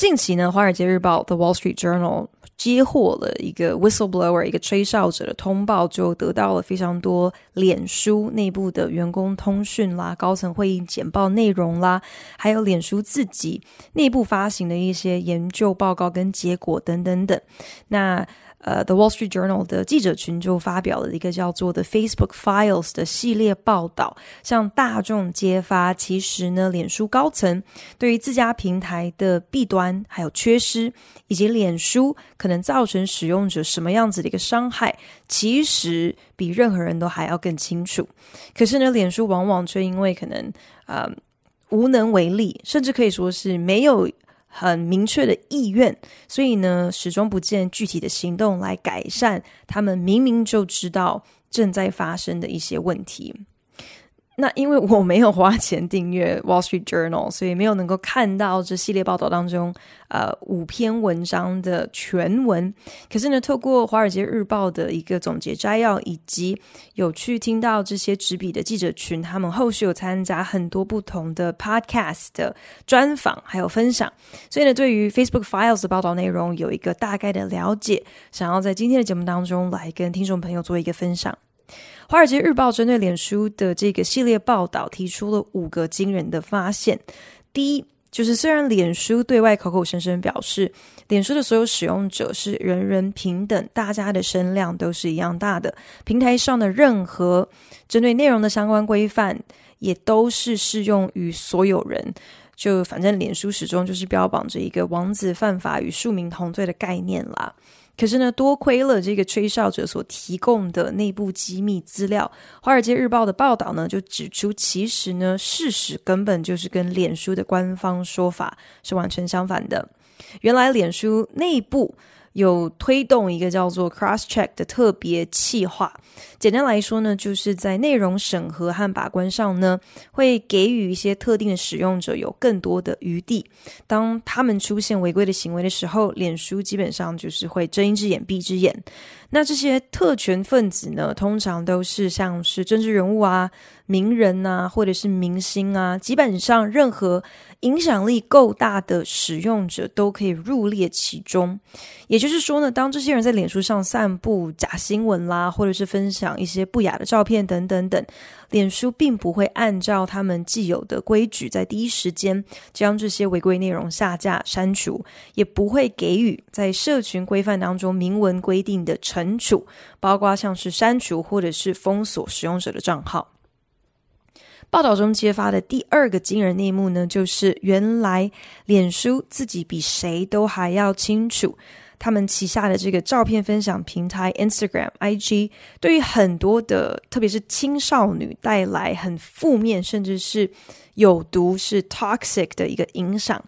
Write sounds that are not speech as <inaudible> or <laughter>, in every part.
近期呢，《华尔街日报》The Wall Street Journal 接获了一个 whistleblower 一个吹哨者的通报，就得到了非常多脸书内部的员工通讯啦、高层会议简报内容啦，还有脸书自己内部发行的一些研究报告跟结果等等等。那呃，《The Wall Street Journal》的记者群就发表了一个叫做《The Facebook Files》的系列报道，向大众揭发，其实呢，脸书高层对于自家平台的弊端、还有缺失，以及脸书可能造成使用者什么样子的一个伤害，其实比任何人都还要更清楚。可是呢，脸书往往却因为可能呃无能为力，甚至可以说是没有。很明确的意愿，所以呢，始终不见具体的行动来改善他们明明就知道正在发生的一些问题。那因为我没有花钱订阅《Wall Street Journal》，所以没有能够看到这系列报道当中呃五篇文章的全文。可是呢，透过《华尔街日报》的一个总结摘要，以及有去听到这些执笔的记者群，他们后续有参加很多不同的 Podcast 的专访，还有分享。所以呢，对于 Facebook Files 的报道内容有一个大概的了解，想要在今天的节目当中来跟听众朋友做一个分享。《华尔街日报》针对脸书的这个系列报道提出了五个惊人的发现。第一，就是虽然脸书对外口口声声表示，脸书的所有使用者是人人平等，大家的声量都是一样大的，平台上的任何针对内容的相关规范也都是适用于所有人。就反正脸书始终就是标榜着一个王子犯法与庶民同罪的概念啦。可是呢，多亏了这个吹哨者所提供的内部机密资料，《华尔街日报》的报道呢就指出，其实呢，事实根本就是跟脸书的官方说法是完全相反的。原来脸书内部。有推动一个叫做 Cross Check 的特别企划，简单来说呢，就是在内容审核和把关上呢，会给予一些特定的使用者有更多的余地。当他们出现违规的行为的时候，脸书基本上就是会睁一只眼闭一只眼。那这些特权分子呢，通常都是像是政治人物啊。名人啊，或者是明星啊，基本上任何影响力够大的使用者都可以入列其中。也就是说呢，当这些人在脸书上散布假新闻啦，或者是分享一些不雅的照片等等等，脸书并不会按照他们既有的规矩，在第一时间将这些违规内容下架删除，也不会给予在社群规范当中明文规定的惩处，包括像是删除或者是封锁使用者的账号。报道中揭发的第二个惊人内幕呢，就是原来脸书自己比谁都还要清楚，他们旗下的这个照片分享平台 Instagram、IG 对于很多的，特别是青少女带来很负面，甚至是有毒、是 toxic 的一个影响。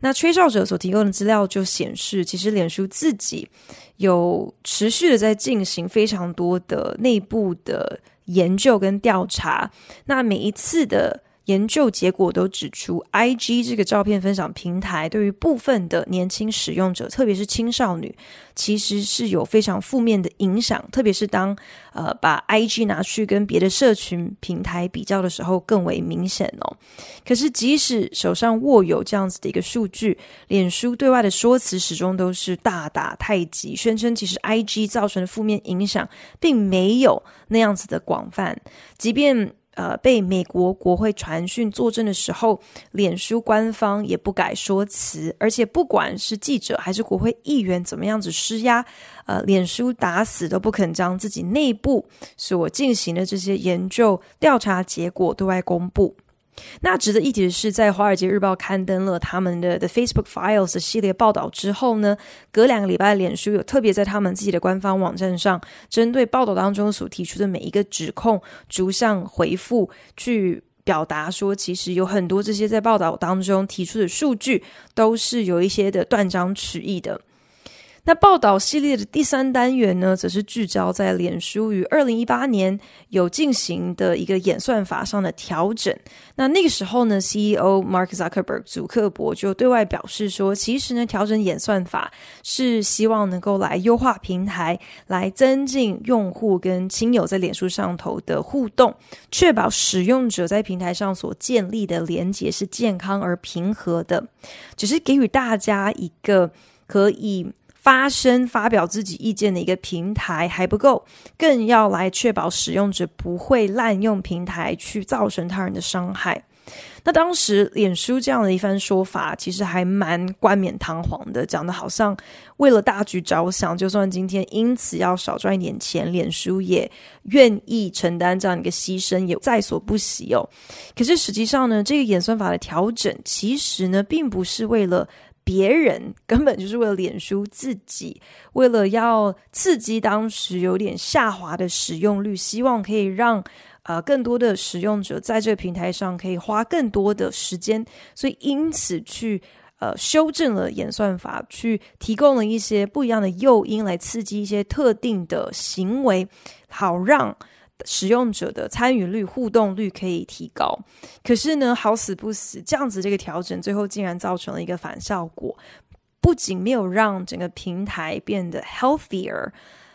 那吹哨者所提供的资料就显示，其实脸书自己有持续的在进行非常多的内部的。研究跟调查，那每一次的。研究结果都指出，IG 这个照片分享平台对于部分的年轻使用者，特别是青少女，其实是有非常负面的影响。特别是当呃把 IG 拿去跟别的社群平台比较的时候，更为明显哦。可是即使手上握有这样子的一个数据，脸书对外的说辞始终都是大打太极，宣称其实 IG 造成的负面影响并没有那样子的广泛，即便。呃，被美国国会传讯作证的时候，脸书官方也不改说辞，而且不管是记者还是国会议员怎么样子施压，呃，脸书打死都不肯将自己内部所进行的这些研究调查结果对外公布。那值得一提的是，在《华尔街日报》刊登了他们的《的 Facebook Files》系列报道之后呢，隔两个礼拜，脸书有特别在他们自己的官方网站上，针对报道当中所提出的每一个指控，逐项回复，去表达说，其实有很多这些在报道当中提出的数据都是有一些的断章取义的。那报道系列的第三单元呢，则是聚焦在脸书于二零一八年有进行的一个演算法上的调整。那那个时候呢，CEO Mark Zuckerberg 祖克伯就对外表示说，其实呢，调整演算法是希望能够来优化平台，来增进用户跟亲友在脸书上头的互动，确保使用者在平台上所建立的连结是健康而平和的。只是给予大家一个可以。发声、发表自己意见的一个平台还不够，更要来确保使用者不会滥用平台去造成他人的伤害。那当时脸书这样的一番说法，其实还蛮冠冕堂皇的，讲的好像为了大局着想，就算今天因此要少赚一点钱，脸书也愿意承担这样一个牺牲，也在所不惜哦。可是实际上呢，这个演算法的调整，其实呢，并不是为了。别人根本就是为了脸书自己，为了要刺激当时有点下滑的使用率，希望可以让呃更多的使用者在这个平台上可以花更多的时间，所以因此去呃修正了演算法，去提供了一些不一样的诱因来刺激一些特定的行为，好让。使用者的参与率、互动率可以提高，可是呢，好死不死，这样子这个调整最后竟然造成了一个反效果，不仅没有让整个平台变得 healthier，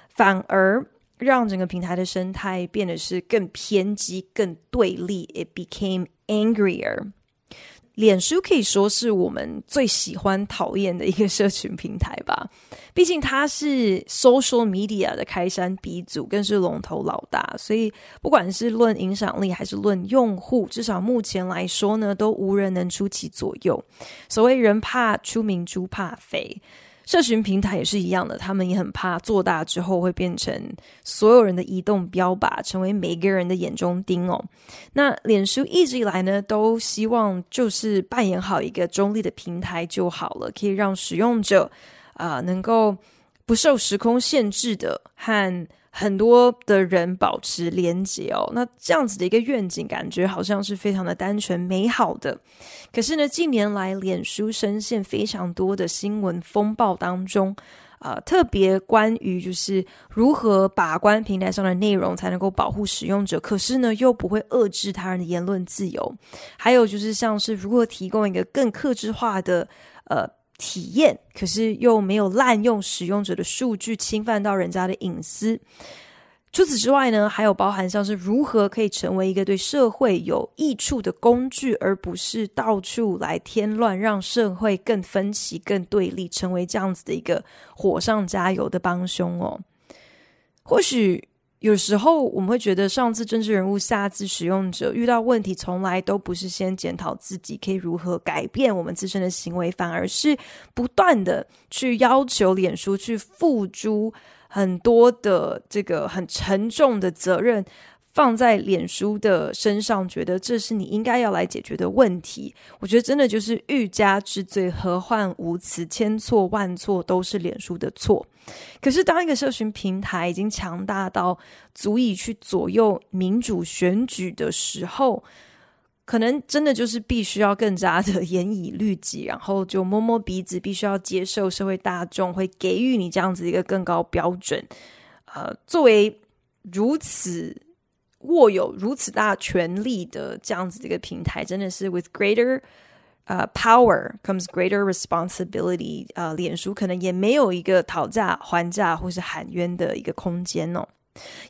反而让整个平台的生态变得是更偏激、更对立，it became angrier。脸书可以说是我们最喜欢 <laughs> 讨厌的一个社群平台吧，毕竟它是 social media 的开山鼻祖，更是龙头老大，所以不管是论影响力还是论用户，至少目前来说呢，都无人能出其左右。所谓人怕出名，猪怕肥。社群平台也是一样的，他们也很怕做大之后会变成所有人的移动标靶，成为每个人的眼中钉哦。那脸书一直以来呢，都希望就是扮演好一个中立的平台就好了，可以让使用者啊、能够不受时空限制的和。很多的人保持连接哦，那这样子的一个愿景，感觉好像是非常的单纯美好的。可是呢，近年来脸书深陷非常多的新闻风暴当中，啊、特别关于就是如何把关平台上的内容才能够保护使用者，可是呢又不会遏制他人的言论自由，还有就是像是如何提供一个更克制化的呃。体验，可是又没有滥用使用者的数据，侵犯到人家的隐私。除此之外呢，还有包含像是如何可以成为一个对社会有益处的工具，而不是到处来添乱，让社会更分歧、更对立，成为这样子的一个火上加油的帮凶哦。或许。有时候我们会觉得，上至政治人物，下至使用者，遇到问题从来都不是先检讨自己可以如何改变我们自身的行为，反而是不断的去要求脸书去付诸很多的这个很沉重的责任。放在脸书的身上，觉得这是你应该要来解决的问题。我觉得真的就是欲加之罪，何患无辞？千错万错都是脸书的错。可是，当一个社群平台已经强大到足以去左右民主选举的时候，可能真的就是必须要更加的严以律己，然后就摸摸鼻子，必须要接受社会大众会给予你这样子一个更高标准。呃，作为如此。握有如此大权力的这样子的一个平台，真的是 with greater 呃、power comes greater responsibility。呃，脸书可能也没有一个讨价还价或是喊冤的一个空间哦。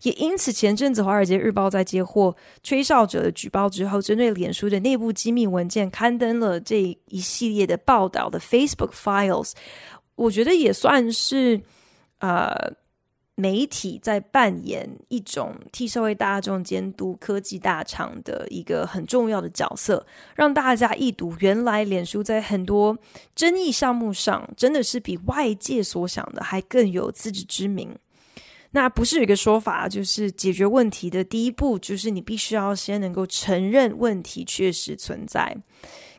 也因此，前阵子《华尔街日报》在接获吹哨者的举报之后，针对脸书的内部机密文件刊登了这一系列的报道的 Facebook Files，我觉得也算是呃。媒体在扮演一种替社会大众监督科技大厂的一个很重要的角色，让大家一睹原来脸书在很多争议项目上真的是比外界所想的还更有自知之明。那不是有一个说法，就是解决问题的第一步就是你必须要先能够承认问题确实存在。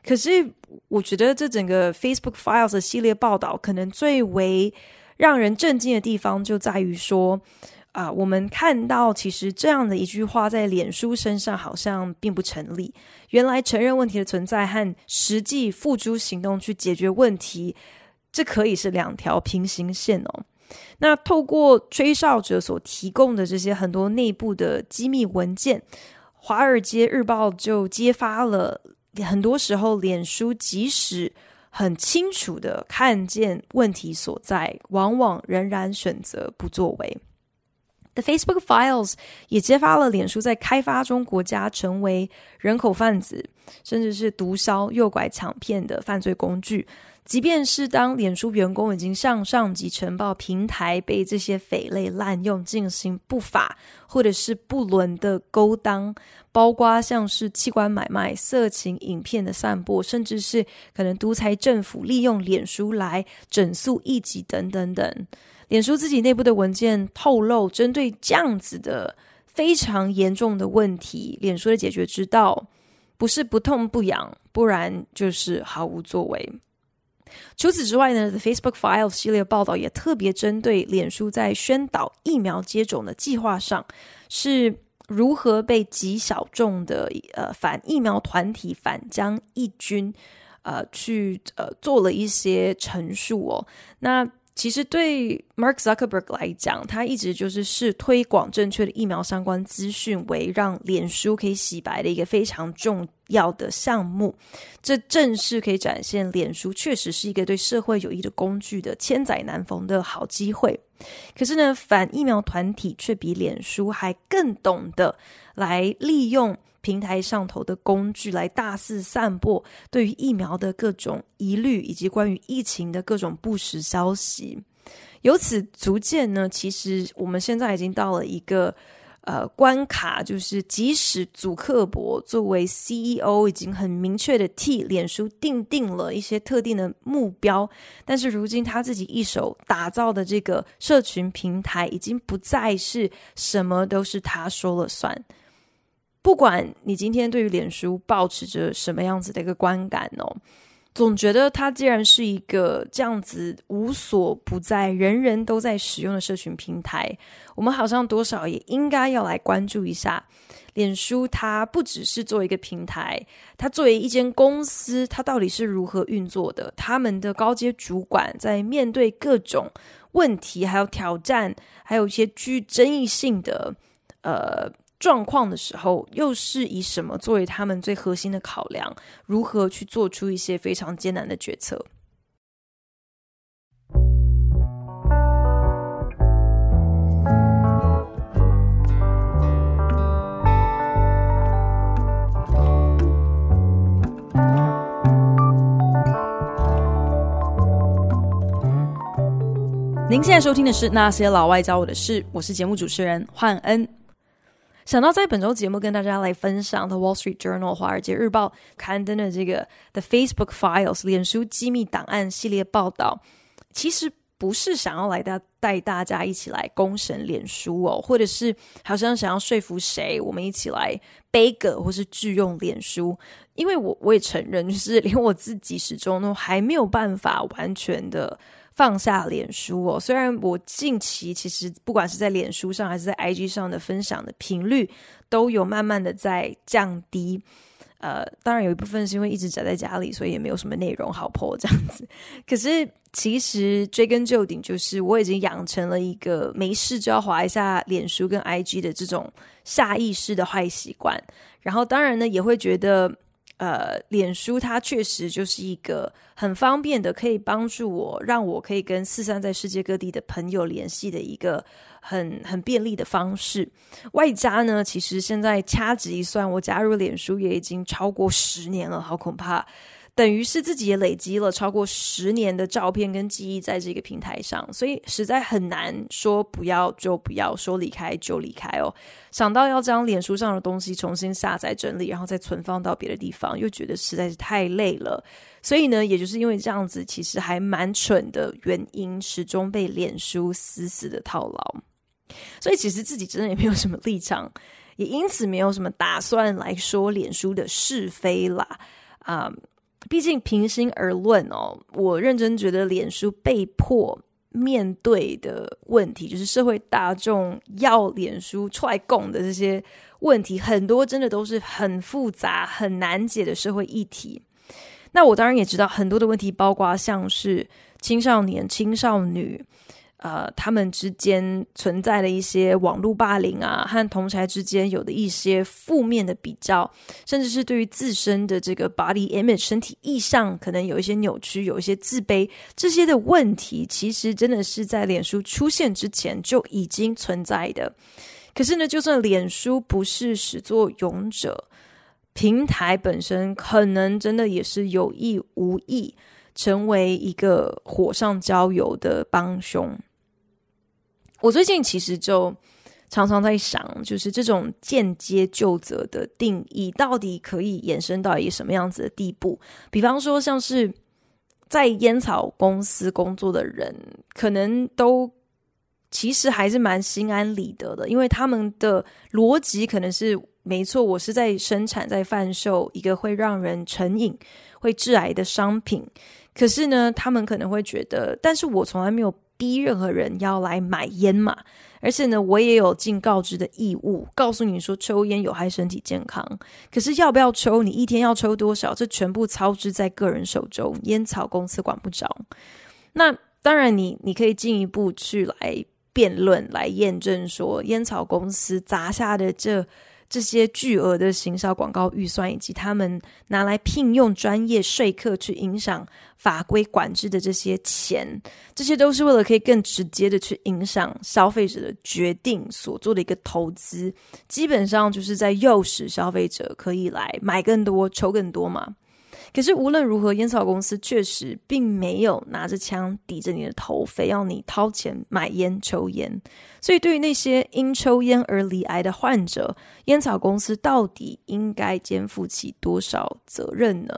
可是我觉得这整个 Facebook Files 的系列报道可能最为让人震惊的地方就在于说，啊、我们看到其实这样的一句话在脸书身上好像并不成立。原来承认问题的存在和实际付诸行动去解决问题，这可以是两条平行线哦。那透过吹哨者所提供的这些很多内部的机密文件，《华尔街日报》就揭发了很多时候脸书即使很清楚的看见问题所在，往往仍然选择不作为。The Facebook Files 也揭发了脸书在开发中国家成为人口贩子，甚至是毒枭、诱拐、抢骗的犯罪工具。即便是当脸书员工已经向上级呈报平台被这些匪类滥用，进行不法或者是不伦的勾当，包括像是器官买卖、色情影片的散播，甚至是可能独裁政府利用脸书来整肃异己等等等。脸书自己内部的文件透露，针对这样子的非常严重的问题，脸书的解决之道不是不痛不痒，不然就是毫无作为。除此之外呢 Facebook Files 系列报道也特别针对脸书在宣导疫苗接种的计划上是如何被极小众的呃反疫苗团体反将一军呃去呃做了一些陈述哦，那。其实对 Mark Zuckerberg 来讲，他一直就是视推广正确的疫苗相关资讯为让脸书可以洗白的一个非常重要的项目。这正是可以展现脸书确实是一个对社会有益的工具的千载难逢的好机会。可是呢，反疫苗团体却比脸书还更懂得来利用。平台上头的工具来大肆散播对于疫苗的各种疑虑，以及关于疫情的各种不实消息。由此逐渐呢，其实我们现在已经到了一个呃关卡，就是即使祖克伯作为 CEO 已经很明确的替脸书定定了一些特定的目标，但是如今他自己一手打造的这个社群平台，已经不再是什么都是他说了算。不管你今天对于脸书抱持着什么样子的一个观感哦，总觉得它既然是一个这样子无所不在、人人都在使用的社群平台，我们好像多少也应该要来关注一下脸书。它不只是作为一个平台，它作为一间公司，它到底是如何运作的？他们的高阶主管在面对各种问题、还有挑战，还有一些具争议性的呃。状况的时候，又是以什么作为他们最核心的考量？如何去做出一些非常艰难的决策？您现在收听的是《那些老外教我的事》，我是节目主持人焕恩。想到在本周节目跟大家来分享《的 Wall Street Journal》华尔街日报刊登的这个《The Facebook Files》脸书机密档案系列报道，其实不是想要来带带大家一起来攻审脸书哦，或者是好像想要说服谁，我们一起来背个或是拒用脸书，因为我我也承认，就是连我自己始终都还没有办法完全的。放下脸书哦，虽然我近期其实不管是在脸书上还是在 IG 上的分享的频率都有慢慢的在降低，呃，当然有一部分是因为一直宅在家里，所以也没有什么内容好 po 这样子。可是其实追根究底，就是我已经养成了一个没事就要滑一下脸书跟 IG 的这种下意识的坏习惯，然后当然呢也会觉得。呃，脸书它确实就是一个很方便的，可以帮助我，让我可以跟四三在世界各地的朋友联系的一个很很便利的方式。外加呢，其实现在掐指一算，我加入脸书也已经超过十年了，好恐怕。等于是自己也累积了超过十年的照片跟记忆在这个平台上，所以实在很难说不要就不要，说离开就离开哦。想到要将脸书上的东西重新下载整理，然后再存放到别的地方，又觉得实在是太累了。所以呢，也就是因为这样子，其实还蛮蠢的原因，始终被脸书死死的套牢。所以其实自己真的也没有什么立场，也因此没有什么打算来说脸书的是非啦，啊、嗯。毕竟，平心而论哦，我认真觉得脸书被迫面对的问题，就是社会大众要脸书踹供的这些问题，很多真的都是很复杂、很难解的社会议题。那我当然也知道很多的问题，包括像是青少年、青少女。呃，他们之间存在的一些网络霸凌啊，和同侪之间有的一些负面的比较，甚至是对于自身的这个 body image 身体意象，可能有一些扭曲，有一些自卑，这些的问题，其实真的是在脸书出现之前就已经存在的。可是呢，就算脸书不是始作俑者，平台本身可能真的也是有意无意成为一个火上浇油的帮凶。我最近其实就常常在想，就是这种间接就责的定义到底可以延伸到一个什么样子的地步？比方说，像是在烟草公司工作的人，可能都其实还是蛮心安理得的，因为他们的逻辑可能是没错，我是在生产、在贩售一个会让人成瘾、会致癌的商品。可是呢，他们可能会觉得，但是我从来没有。逼任何人要来买烟嘛，而且呢，我也有尽告知的义务，告诉你说抽烟有害身体健康。可是要不要抽，你一天要抽多少，这全部操之在个人手中，烟草公司管不着。那当然你，你可以进一步去来辩论，来验证说，烟草公司砸下的这。这些巨额的行销广告预算，以及他们拿来聘用专业说客去影响法规管制的这些钱，这些都是为了可以更直接的去影响消费者的决定所做的一个投资，基本上就是在诱使消费者可以来买更多、抽更多嘛。可是无论如何，烟草公司确实并没有拿着枪抵着你的头，非要你掏钱买烟抽烟。所以，对于那些因抽烟而罹癌的患者，烟草公司到底应该肩负起多少责任呢？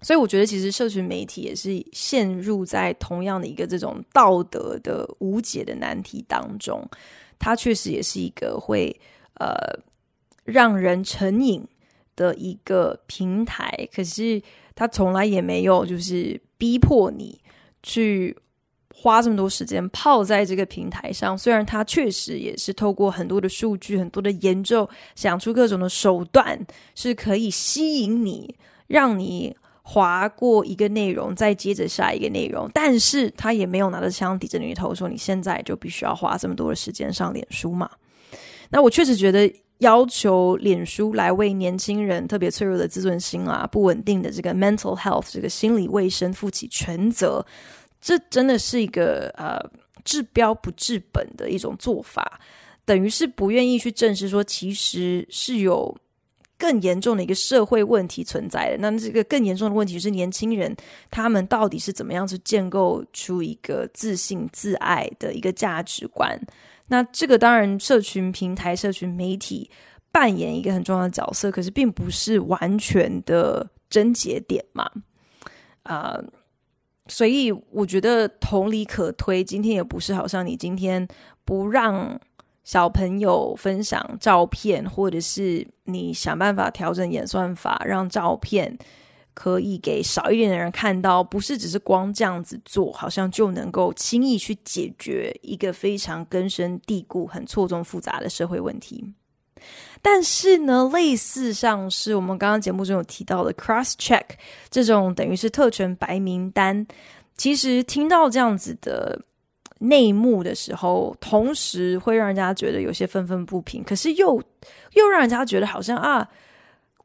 所以，我觉得其实社群媒体也是陷入在同样的一个这种道德的无解的难题当中。它确实也是一个会呃让人成瘾的一个平台，可是他从来也没有就是逼迫你去花这么多时间泡在这个平台上。虽然他确实也是透过很多的数据、很多的研究，想出各种的手段是可以吸引你，让你划过一个内容，再接着下一个内容。但是他也没有拿着枪抵着你的头，说你现在就必须要花这么多的时间上脸书嘛。那我确实觉得。要求脸书来为年轻人特别脆弱的自尊心啊、不稳定的这个 mental health 这个心理卫生负起全责，这真的是一个呃治标不治本的一种做法，等于是不愿意去正视说其实是有更严重的一个社会问题存在的。那这个更严重的问题是年轻人他们到底是怎么样去建构出一个自信自爱的一个价值观？那这个当然，社群平台、社群媒体扮演一个很重要的角色，可是并不是完全的症结点嘛。啊、所以我觉得同理可推。今天也不是好像你今天不让小朋友分享照片，或者是你想办法调整演算法，让照片。可以给少一点的人看到，不是只是光这样子做，好像就能够轻易去解决一个非常根深蒂固、很错综复杂的社会问题。但是呢，类似像是我们刚刚节目中有提到的 cross check 这种等于是特权白名单，其实听到这样子的内幕的时候，同时会让人家觉得有些愤愤不平，可是又又让人家觉得好像啊。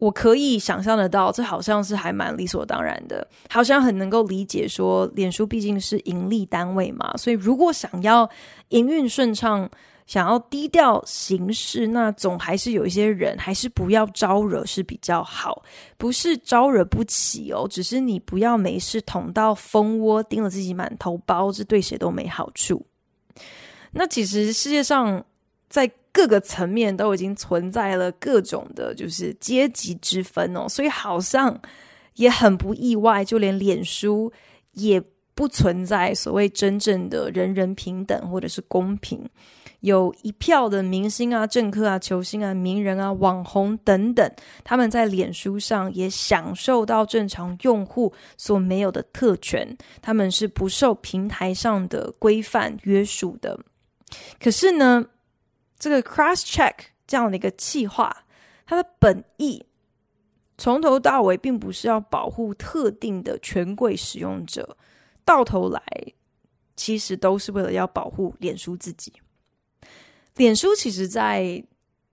我可以想象得到，这好像是还蛮理所当然的，好像很能够理解说，脸书毕竟是盈利单位嘛，所以如果想要营运顺畅，想要低调行事，那总还是有一些人还是不要招惹是比较好，不是招惹不起哦，只是你不要没事捅到蜂窝，叮了自己满头包，这对谁都没好处。那其实世界上在。各个层面都已经存在了各种的，就是阶级之分哦，所以好像也很不意外，就连脸书也不存在所谓真正的人人平等或者是公平。有一票的明星啊、政客啊、球星啊、名人啊、网红等等，他们在脸书上也享受到正常用户所没有的特权，他们是不受平台上的规范约束的。可是呢，这个 cross check 这样的一个计划，它的本意从头到尾并不是要保护特定的权贵使用者，到头来其实都是为了要保护脸书自己。脸书其实，在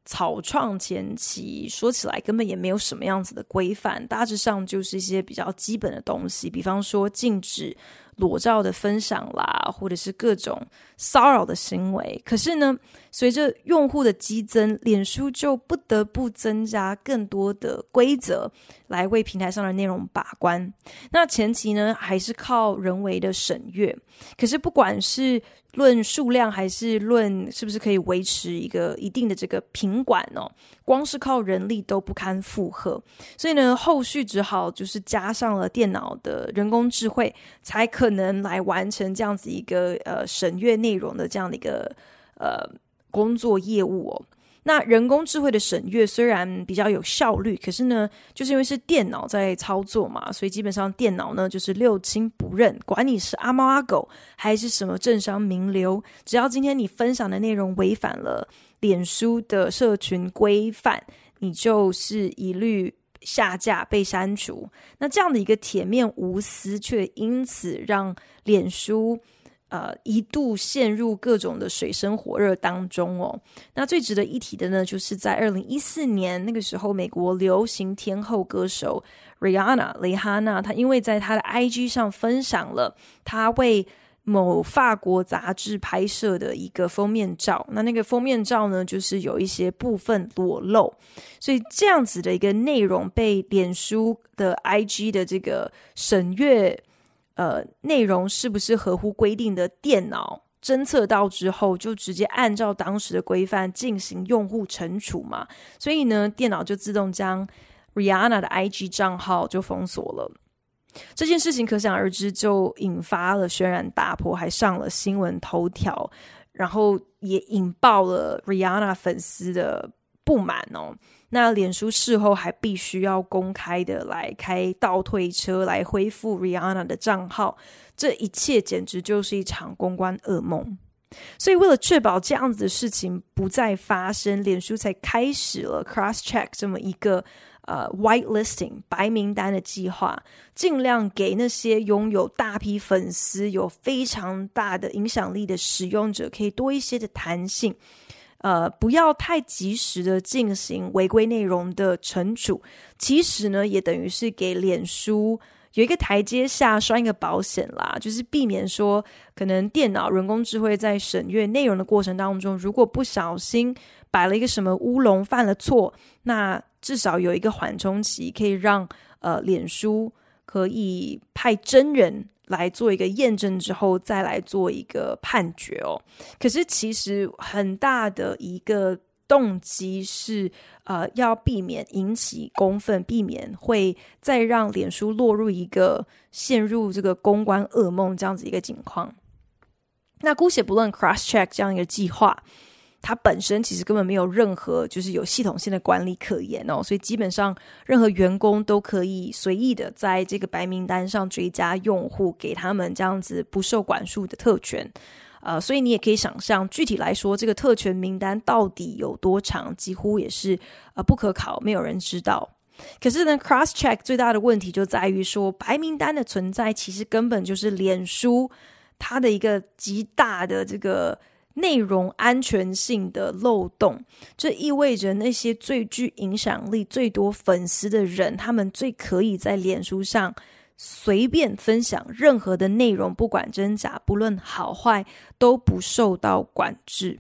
草创前期，说起来根本也没有什么样子的规范，大致上就是一些比较基本的东西，比方说禁止裸照的分享啦，或者是各种骚扰的行为。可是呢，随着用户的激增，脸书就不得不增加更多的规则来为平台上的内容把关。那前期呢，还是靠人为的审阅。可是不管是论数量还是论是不是可以维持一个一定的这个品管哦，光是靠人力都不堪负荷，所以呢，后续只好就是加上了电脑的人工智慧，才可能来完成这样子一个呃审阅内容的这样的一个呃工作业务哦。那人工智慧的审阅虽然比较有效率，可是呢，就是因为是电脑在操作嘛，所以基本上电脑呢就是六亲不认，管你是阿猫阿狗还是什么政商名流，只要今天你分享的内容违反了脸书的社群规范，你就是一律下架被删除。那这样的一个铁面无私，却因此让脸书。呃，一度陷入各种的水深火热当中哦。那最值得一提的呢，就是在二零一四年那个时候，美国流行天后歌手 Rihanna 蕾哈娜，她因为在她的 IG 上分享了她为某法国杂志拍摄的一个封面照，那那个封面照呢，就是有一些部分裸露，所以这样子的一个内容被脸书的 IG 的这个审阅。呃，内容是不是合乎规定的？电脑侦测到之后，就直接按照当时的规范进行用户惩处嘛。所以呢，电脑就自动将 Rihanna 的 IG 账号就封锁了。这件事情可想而知，就引发了轩然大波，还上了新闻头条，然后也引爆了 Rihanna 粉丝的不满哦。那脸书事后还必须要公开的来开倒退车来恢复 Rihanna 的账号，这一切简直就是一场公关噩梦。所以为了确保这样子的事情不再发生，脸书才开始了 Cross Check 这么一个呃 White Listing 白名单的计划，尽量给那些拥有大批粉丝、有非常大的影响力的使用者可以多一些的弹性。呃，不要太及时的进行违规内容的惩处，其实呢，也等于是给脸书有一个台阶下，拴一个保险啦，就是避免说可能电脑人工智慧在审阅内容的过程当中，如果不小心摆了一个什么乌龙，犯了错，那至少有一个缓冲期，可以让呃脸书可以派真人。来做一个验证之后，再来做一个判决哦。可是其实很大的一个动机是，呃，要避免引起公愤，避免会再让脸书落入一个陷入这个公关噩梦这样子一个情况。那姑且不论 Cross Check 这样一个计划。它本身其实根本没有任何就是有系统性的管理可言哦，所以基本上任何员工都可以随意的在这个白名单上追加用户，给他们这样子不受管束的特权。呃，所以你也可以想象，具体来说，这个特权名单到底有多长，几乎也是呃不可考，没有人知道。可是呢，Cross Check 最大的问题就在于说，白名单的存在其实根本就是脸书它的一个极大的这个。内容安全性的漏洞，这意味着那些最具影响力、最多粉丝的人，他们最可以在脸书上随便分享任何的内容，不管真假，不论好坏，都不受到管制。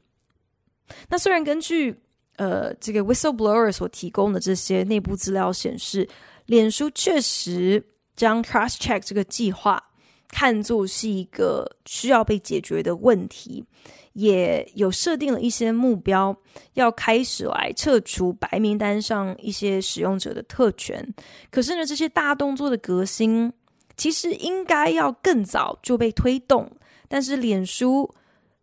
那虽然根据呃这个 whistleblower 所提供的这些内部资料显示，脸书确实将 cross check 这个计划看作是一个需要被解决的问题。也有设定了一些目标，要开始来撤除白名单上一些使用者的特权。可是呢，这些大动作的革新，其实应该要更早就被推动，但是脸书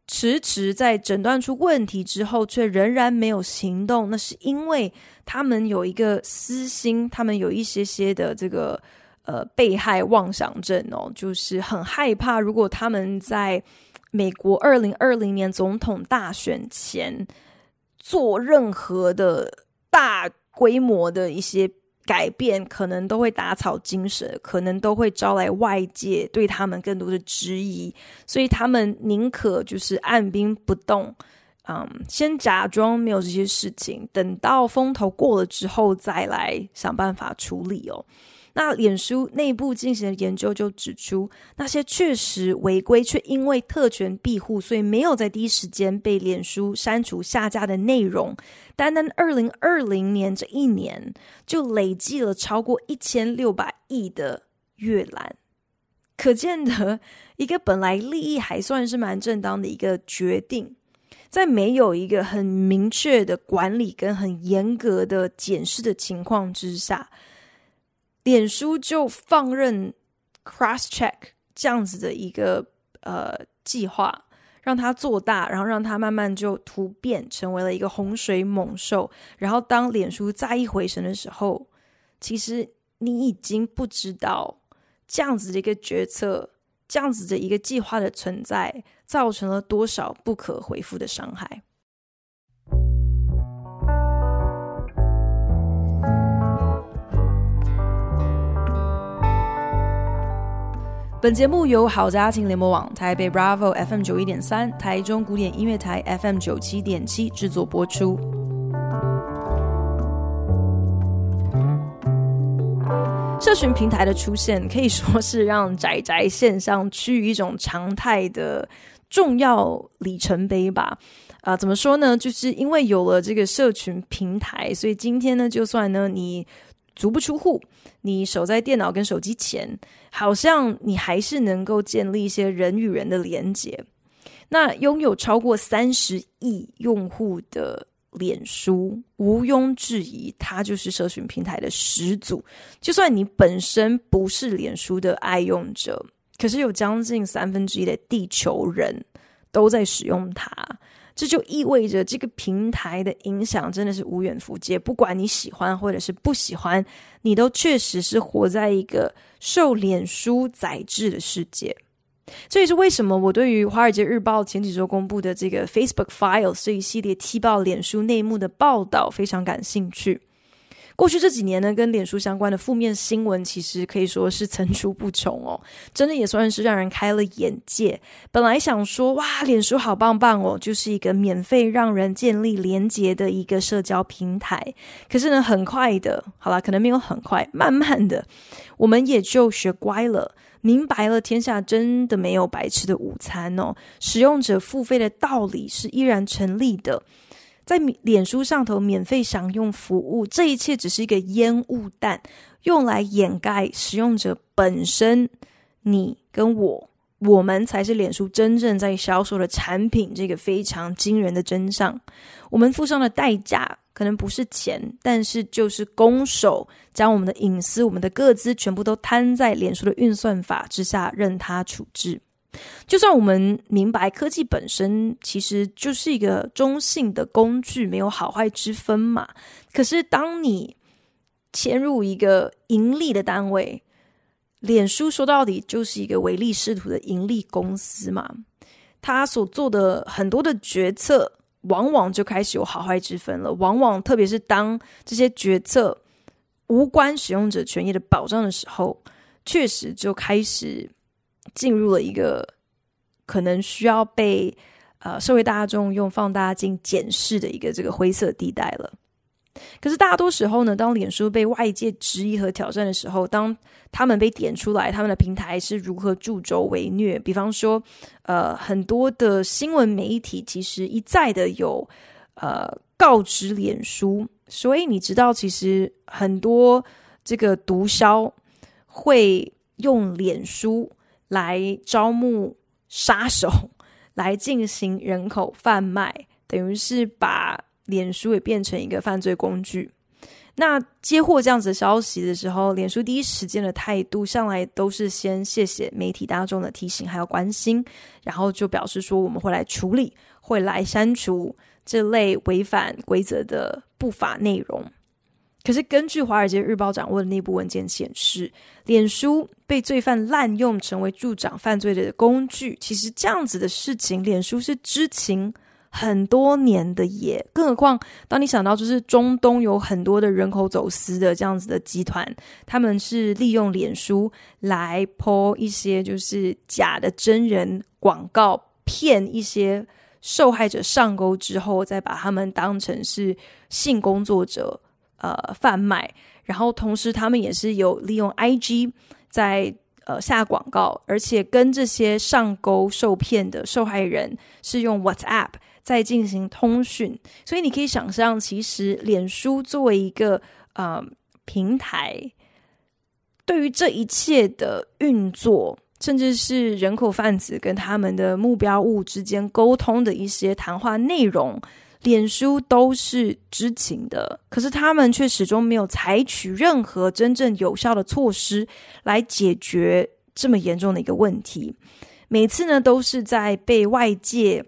迟迟在诊断出问题之后，却仍然没有行动，那是因为他们有一个私心，他们有一些些的这个呃被害妄想症哦，就是很害怕，如果他们在美国二零二零年总统大选前做任何的大规模的一些。改变可能都会打草惊蛇，可能都会招来外界对他们更多的质疑，所以他们宁可就是按兵不动，嗯，先假装没有这些事情，等到风头过了之后再来想办法处理哦。那脸书内部进行的研究就指出，那些确实违规却因为特权庇护，所以没有在第一时间被脸书删除下架的内容，单单二零二零年这一年就累计了超过一千六百亿的阅览，可见得一个本来利益还算是蛮正当的一个决定，在没有一个很明确的管理跟很严格的检视的情况之下。脸书就放任 cross check 这样子的一个呃计划，让它做大，然后让它慢慢就突变成为了一个洪水猛兽。然后当脸书再一回神的时候，其实你已经不知道这样子的一个决策，这样子的一个计划的存在，造成了多少不可回复的伤害。本节目由好家庭联播网、台北 Bravo FM 九一点三、台中古典音乐台 FM 九七点七制作播出。社群平台的出现，可以说是让宅宅线上趋于一种常态的重要里程碑吧。啊、怎么说呢？就是因为有了这个社群平台，所以今天呢，就算呢你。足不出户，你守在电脑跟手机前，好像你还是能够建立一些人与人的连接。那拥有超过三十亿用户的脸书，毋庸置疑，它就是社群平台的始祖。就算你本身不是脸书的爱用者，可是有将近三分之一的地球人都在使用它。这就意味着这个平台的影响真的是无远弗届，不管你喜欢或者是不喜欢，你都确实是活在一个受脸书宰制的世界。这也是为什么我对于《华尔街日报》前几周公布的这个 Facebook Files 这一系列踢爆脸书内幕的报道非常感兴趣。过去这几年呢，跟脸书相关的负面新闻其实可以说是层出不穷哦，真的也算是让人开了眼界。本来想说哇，脸书好棒棒哦，就是一个免费让人建立连结的一个社交平台。可是呢，很快的，好啦，可能没有很快，慢慢的，我们也就学乖了，明白了天下真的没有白吃的午餐哦，使用者付费的道理是依然成立的。在脸书上头免费享用服务，这一切只是一个烟雾弹，用来掩盖使用者本身。你跟我，我们才是脸书真正在销售的产品。这个非常惊人的真相，我们付上的代价可能不是钱，但是就是攻守，将我们的隐私、我们的各资全部都摊在脸书的运算法之下，任他处置。就算我们明白科技本身其实就是一个中性的工具，没有好坏之分嘛。可是当你迁入一个盈利的单位，脸书说到底就是一个唯利是图的盈利公司嘛。他所做的很多的决策，往往就开始有好坏之分了。往往特别是当这些决策无关使用者权益的保障的时候，确实就开始。进入了一个可能需要被呃社会大众用放大镜检视的一个这个灰色地带了。可是大多时候呢，当脸书被外界质疑和挑战的时候，当他们被点出来，他们的平台是如何助纣为虐。比方说，呃，很多的新闻媒体其实一再的有呃告知脸书，所以你知道，其实很多这个毒枭会用脸书。来招募杀手，<laughs> 来进行人口贩卖，等于是把脸书也变成一个犯罪工具。那接获这样子消息的时候，脸书第一时间的态度向来都是先谢谢媒体大众的提醒还有关心，然后就表示说我们会来处理，会来删除这类违反规则的不法内容。可是根据《华尔街日报》掌握的内部文件显示，脸书被罪犯滥用成为助长犯罪的工具。其实这样子的事情，脸书是知情。很多年的耶，更何况当你想到就是中东有很多的人口走私的这样子的集团，他们是利用脸书来 po 一些就是假的真人广告，骗一些受害者上钩之后，再把他们当成是性工作者呃贩卖，然后同时他们也是有利用 IG 在呃下广告，而且跟这些上钩受骗的受害人是用 WhatsApp。在进行通讯，所以你可以想象，其实脸书作为一个呃平台，对于这一切的运作，甚至是人口贩子跟他们的目标物之间沟通的一些谈话内容，脸书都是知情的。可是他们却始终没有采取任何真正有效的措施来解决这么严重的一个问题。每次呢，都是在被外界。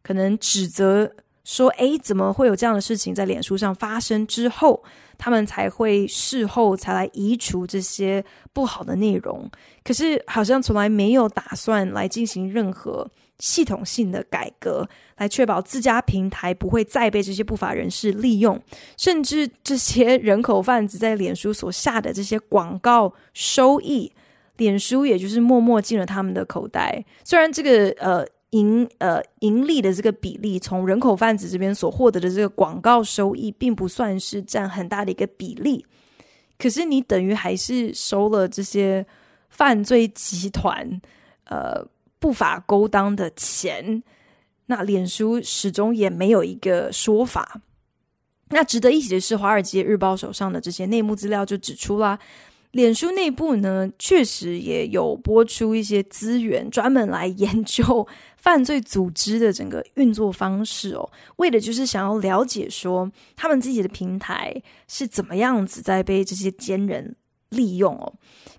可能指责说：“诶，怎么会有这样的事情在脸书上发生？”之后，他们才会事后才来移除这些不好的内容。可是，好像从来没有打算来进行任何系统性的改革，来确保自家平台不会再被这些不法人士利用，甚至这些人口贩子在脸书所下的这些广告收益，脸书也就是默默进了他们的口袋。虽然这个呃。盈呃盈利的这个比例，从人口贩子这边所获得的这个广告收益，并不算是占很大的一个比例。可是你等于还是收了这些犯罪集团呃不法勾当的钱。那脸书始终也没有一个说法。那值得一提的是，《华尔街日报》手上的这些内幕资料就指出啦。脸书内部呢，确实也有拨出一些资源，专门来研究 <laughs> 犯罪组织的整个运作方式哦，为的就是想要了解说他们自己的平台是怎么样子在被这些奸人利用哦。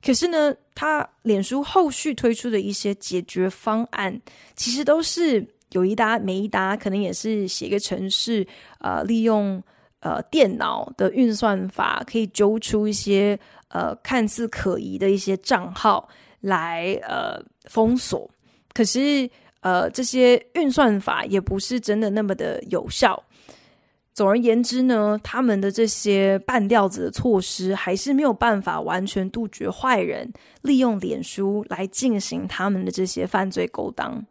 可是呢，他脸书后续推出的一些解决方案，其实都是有一搭没一搭，可能也是写一个程式，呃，利用呃电脑的运算法，可以揪出一些。呃，看似可疑的一些账号来呃封锁，可是呃这些运算法也不是真的那么的有效。总而言之呢，他们的这些半吊子的措施还是没有办法完全杜绝坏人利用脸书来进行他们的这些犯罪勾当。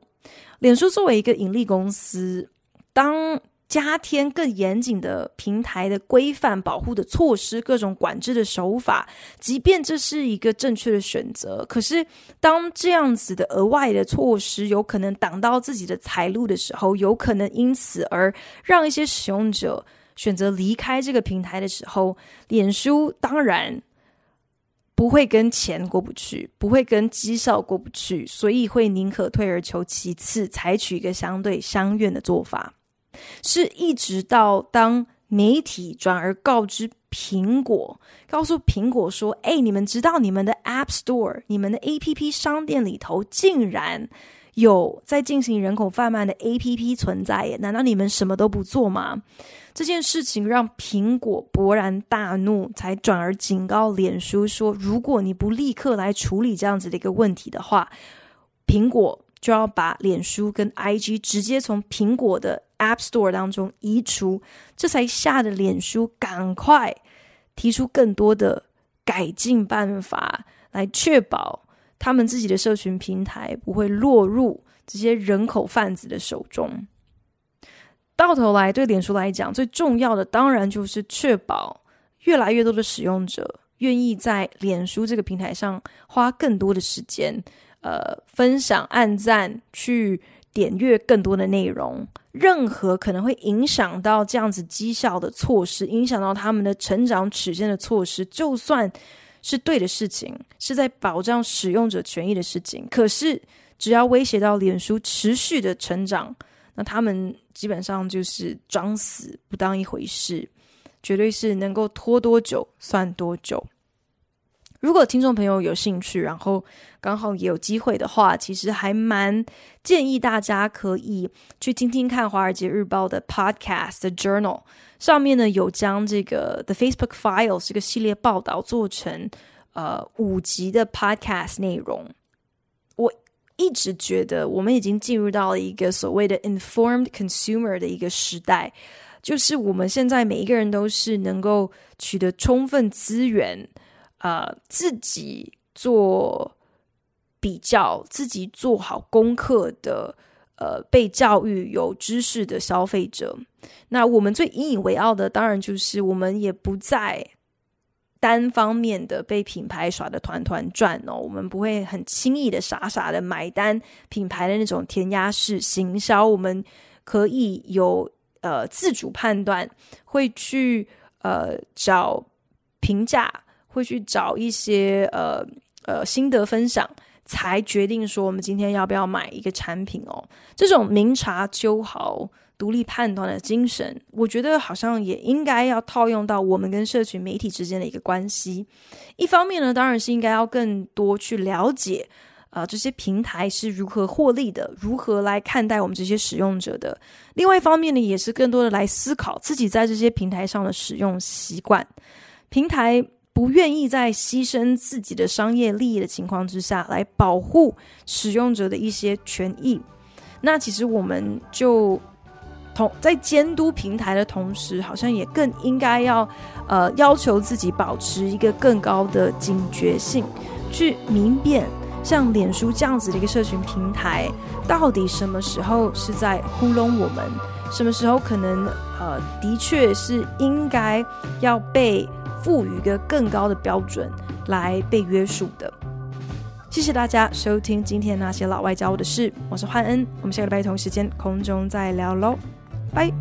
脸书作为一个盈利公司，当加添更严谨的平台的规范保护的措施，各种管制的手法，即便这是一个正确的选择，可是当这样子的额外的措施有可能挡到自己的财路的时候，有可能因此而让一些使用者选择离开这个平台的时候，脸书当然不会跟钱过不去，不会跟绩效过不去，所以会宁可退而求其次，采取一个相对相愿的做法。是一直到当媒体转而告知苹果，告诉苹果说：“哎，你们知道你们的 App Store，你们的 APP 商店里头竟然有在进行人口贩卖的 APP 存在耶？难道你们什么都不做吗？”这件事情让苹果勃然大怒，才转而警告脸书说：“如果你不立刻来处理这样子的一个问题的话，苹果。”就要把脸书跟 IG 直接从苹果的 App Store 当中移除，这才吓得脸书赶快提出更多的改进办法，来确保他们自己的社群平台不会落入这些人口贩子的手中。到头来，对脸书来讲，最重要的当然就是确保越来越多的使用者愿意在脸书这个平台上花更多的时间。呃，分享、按赞、去点阅更多的内容，任何可能会影响到这样子绩效的措施，影响到他们的成长曲线的措施，就算是对的事情，是在保障使用者权益的事情，可是只要威胁到脸书持续的成长，那他们基本上就是装死不当一回事。绝对是能够拖多久算多久。如果听众朋友有兴趣，然后刚好也有机会的话，其实还蛮建议大家可以去听听看《华尔街日报》的 Podcast 的 Journal，上面呢有将这个 The Facebook Files 这个系列报道做成呃五集的 Podcast 内容。我一直觉得我们已经进入到了一个所谓的 Informed Consumer 的一个时代，就是我们现在每一个人都是能够取得充分资源。呃，自己做比较，自己做好功课的，呃，被教育有知识的消费者。那我们最引以为傲的，当然就是我们也不再单方面的被品牌耍得团团转哦。我们不会很轻易的傻傻的买单品牌的那种填鸭式行销。我们可以有呃自主判断，会去呃找评价。会去找一些呃呃心得分享，才决定说我们今天要不要买一个产品哦。这种明察秋毫、独立判断的精神，我觉得好像也应该要套用到我们跟社群媒体之间的一个关系。一方面呢，当然是应该要更多去了解啊、这些平台是如何获利的，如何来看待我们这些使用者的。另外一方面呢，也是更多的来思考自己在这些平台上的使用习惯，平台。不愿意在牺牲自己的商业利益的情况之下来保护使用者的一些权益，那其实我们就同在监督平台的同时，好像也更应该要呃要求自己保持一个更高的警觉性，去明辨像脸书这样子的一个社群平台，到底什么时候是在糊弄我们，什么时候可能呃的确是应该要被。赋予一个更高的标准来被约束的。谢谢大家收听今天那些老外教我的事，我是焕恩，我们下个礼拜同时间空中再聊喽，拜。